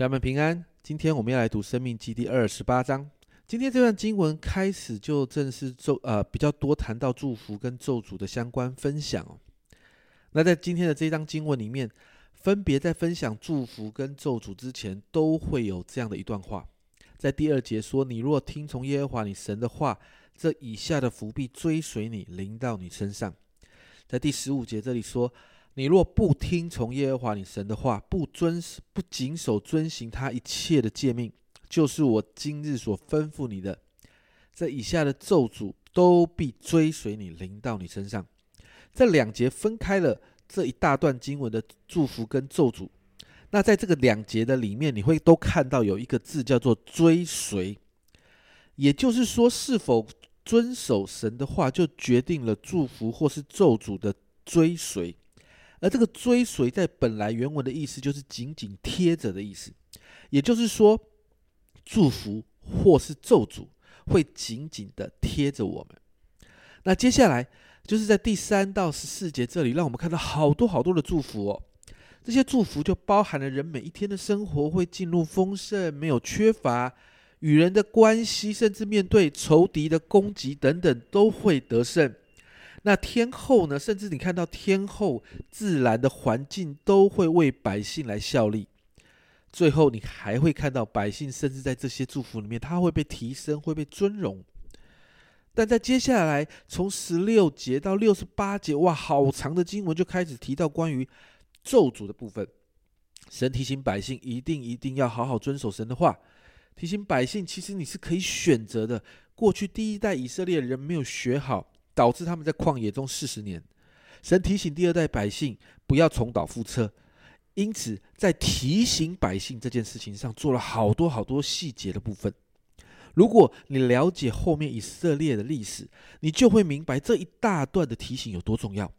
家人们平安。今天我们要来读《生命记》第二十八章。今天这段经文开始就正式咒呃比较多谈到祝福跟咒诅的相关分享哦。那在今天的这一章经文里面，分别在分享祝福跟咒诅之前，都会有这样的一段话。在第二节说：“你若听从耶和华你神的话，这以下的福必追随你，临到你身上。”在第十五节这里说。你若不听从耶和华你神的话，不遵不谨守遵行他一切的诫命，就是我今日所吩咐你的，这以下的咒诅都必追随你，临到你身上。这两节分开了这一大段经文的祝福跟咒诅。那在这个两节的里面，你会都看到有一个字叫做追随，也就是说，是否遵守神的话，就决定了祝福或是咒诅的追随。而这个追随在本来原文的意思就是紧紧贴着的意思，也就是说，祝福或是咒诅会紧紧的贴着我们。那接下来就是在第三到十四节这里，让我们看到好多好多的祝福哦。这些祝福就包含了人每一天的生活会进入丰盛，没有缺乏，与人的关系，甚至面对仇敌的攻击等等，都会得胜。那天后呢？甚至你看到天后自然的环境都会为百姓来效力。最后，你还会看到百姓，甚至在这些祝福里面，他会被提升，会被尊荣。但在接下来，从十六节到六十八节，哇，好长的经文就开始提到关于咒诅的部分。神提醒百姓，一定一定要好好遵守神的话。提醒百姓，其实你是可以选择的。过去第一代以色列人没有学好。导致他们在旷野中四十年。神提醒第二代百姓不要重蹈覆辙，因此在提醒百姓这件事情上做了好多好多细节的部分。如果你了解后面以色列的历史，你就会明白这一大段的提醒有多重要。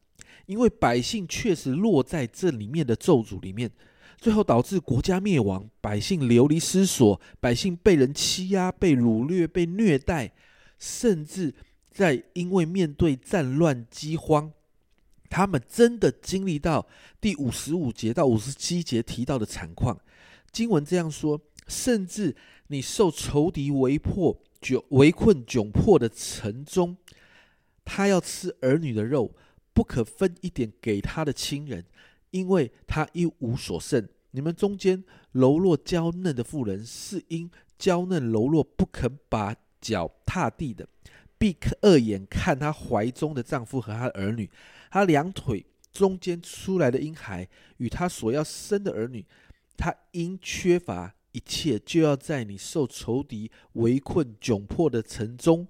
因为百姓确实落在这里面的咒诅里面，最后导致国家灭亡，百姓流离失所，百姓被人欺压、被掳掠、被虐待，甚至。在因为面对战乱饥荒，他们真的经历到第五十五节到五十七节提到的惨况。经文这样说：，甚至你受仇敌围迫、窘围困、窘迫的城中，他要吃儿女的肉，不可分一点给他的亲人，因为他一无所剩。你们中间柔弱娇嫩的妇人，是因娇嫩柔弱不肯把脚踏地的。闭二眼看她怀中的丈夫和她的儿女，她两腿中间出来的婴孩与她所要生的儿女，她因缺乏一切，就要在你受仇敌围困窘迫的城中，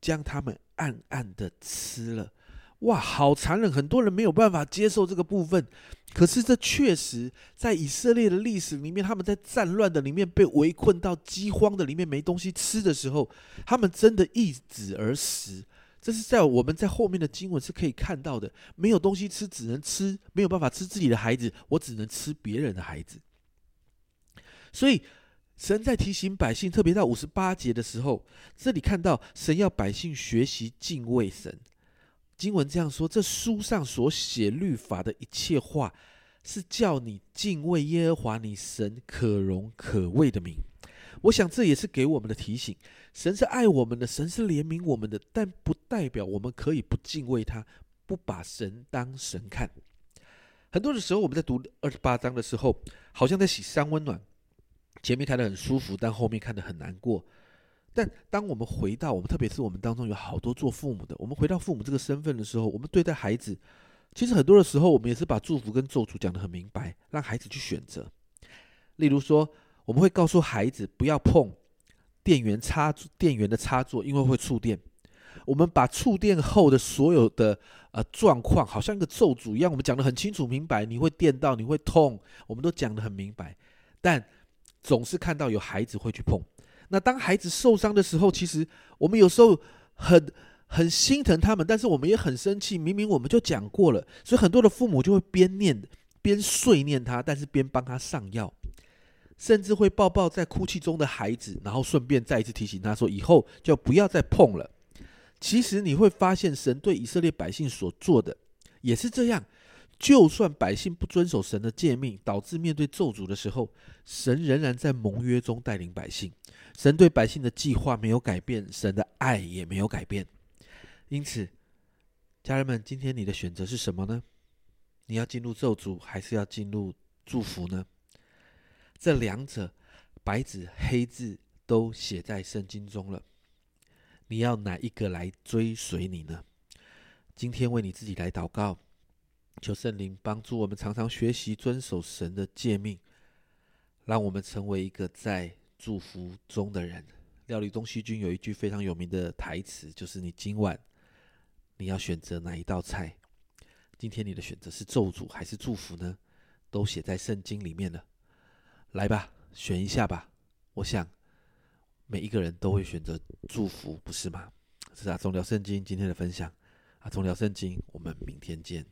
将他们暗暗的吃了。哇，好残忍！很多人没有办法接受这个部分，可是这确实在以色列的历史里面，他们在战乱的里面被围困到饥荒的里面没东西吃的时候，他们真的易子而食。这是在我们在后面的经文是可以看到的。没有东西吃，只能吃没有办法吃自己的孩子，我只能吃别人的孩子。所以神在提醒百姓，特别到五十八节的时候，这里看到神要百姓学习敬畏神。经文这样说：这书上所写律法的一切话，是叫你敬畏耶和华你神可荣可畏的名。我想这也是给我们的提醒。神是爱我们的，神是怜悯我们的，但不代表我们可以不敬畏他，不把神当神看。很多的时候，我们在读二十八章的时候，好像在洗三温暖，前面看得很舒服，但后面看得很难过。但当我们回到我们，特别是我们当中有好多做父母的，我们回到父母这个身份的时候，我们对待孩子，其实很多的时候，我们也是把祝福跟咒诅讲得很明白，让孩子去选择。例如说，我们会告诉孩子不要碰电源插电源的插座，因为会触电。我们把触电后的所有的呃状况，好像一个咒诅一样，我们讲得很清楚明白，你会电到，你会痛，我们都讲得很明白。但总是看到有孩子会去碰。那当孩子受伤的时候，其实我们有时候很很心疼他们，但是我们也很生气。明明我们就讲过了，所以很多的父母就会边念边碎念他，但是边帮他上药，甚至会抱抱在哭泣中的孩子，然后顺便再一次提醒他说：“以后就不要再碰了。”其实你会发现，神对以色列百姓所做的也是这样，就算百姓不遵守神的诫命，导致面对咒诅的时候，神仍然在盟约中带领百姓。神对百姓的计划没有改变，神的爱也没有改变。因此，家人们，今天你的选择是什么呢？你要进入咒诅，还是要进入祝福呢？这两者，白纸黑字都写在圣经中了。你要哪一个来追随你呢？今天为你自己来祷告。求圣灵帮助我们，常常学习遵守神的诫命，让我们成为一个在祝福中的人。料理东西君有一句非常有名的台词，就是“你今晚你要选择哪一道菜？今天你的选择是咒诅还是祝福呢？都写在圣经里面了。来吧，选一下吧。我想每一个人都会选择祝福，不是吗？是啊，总聊圣经今天的分享啊，总聊圣经，我们明天见。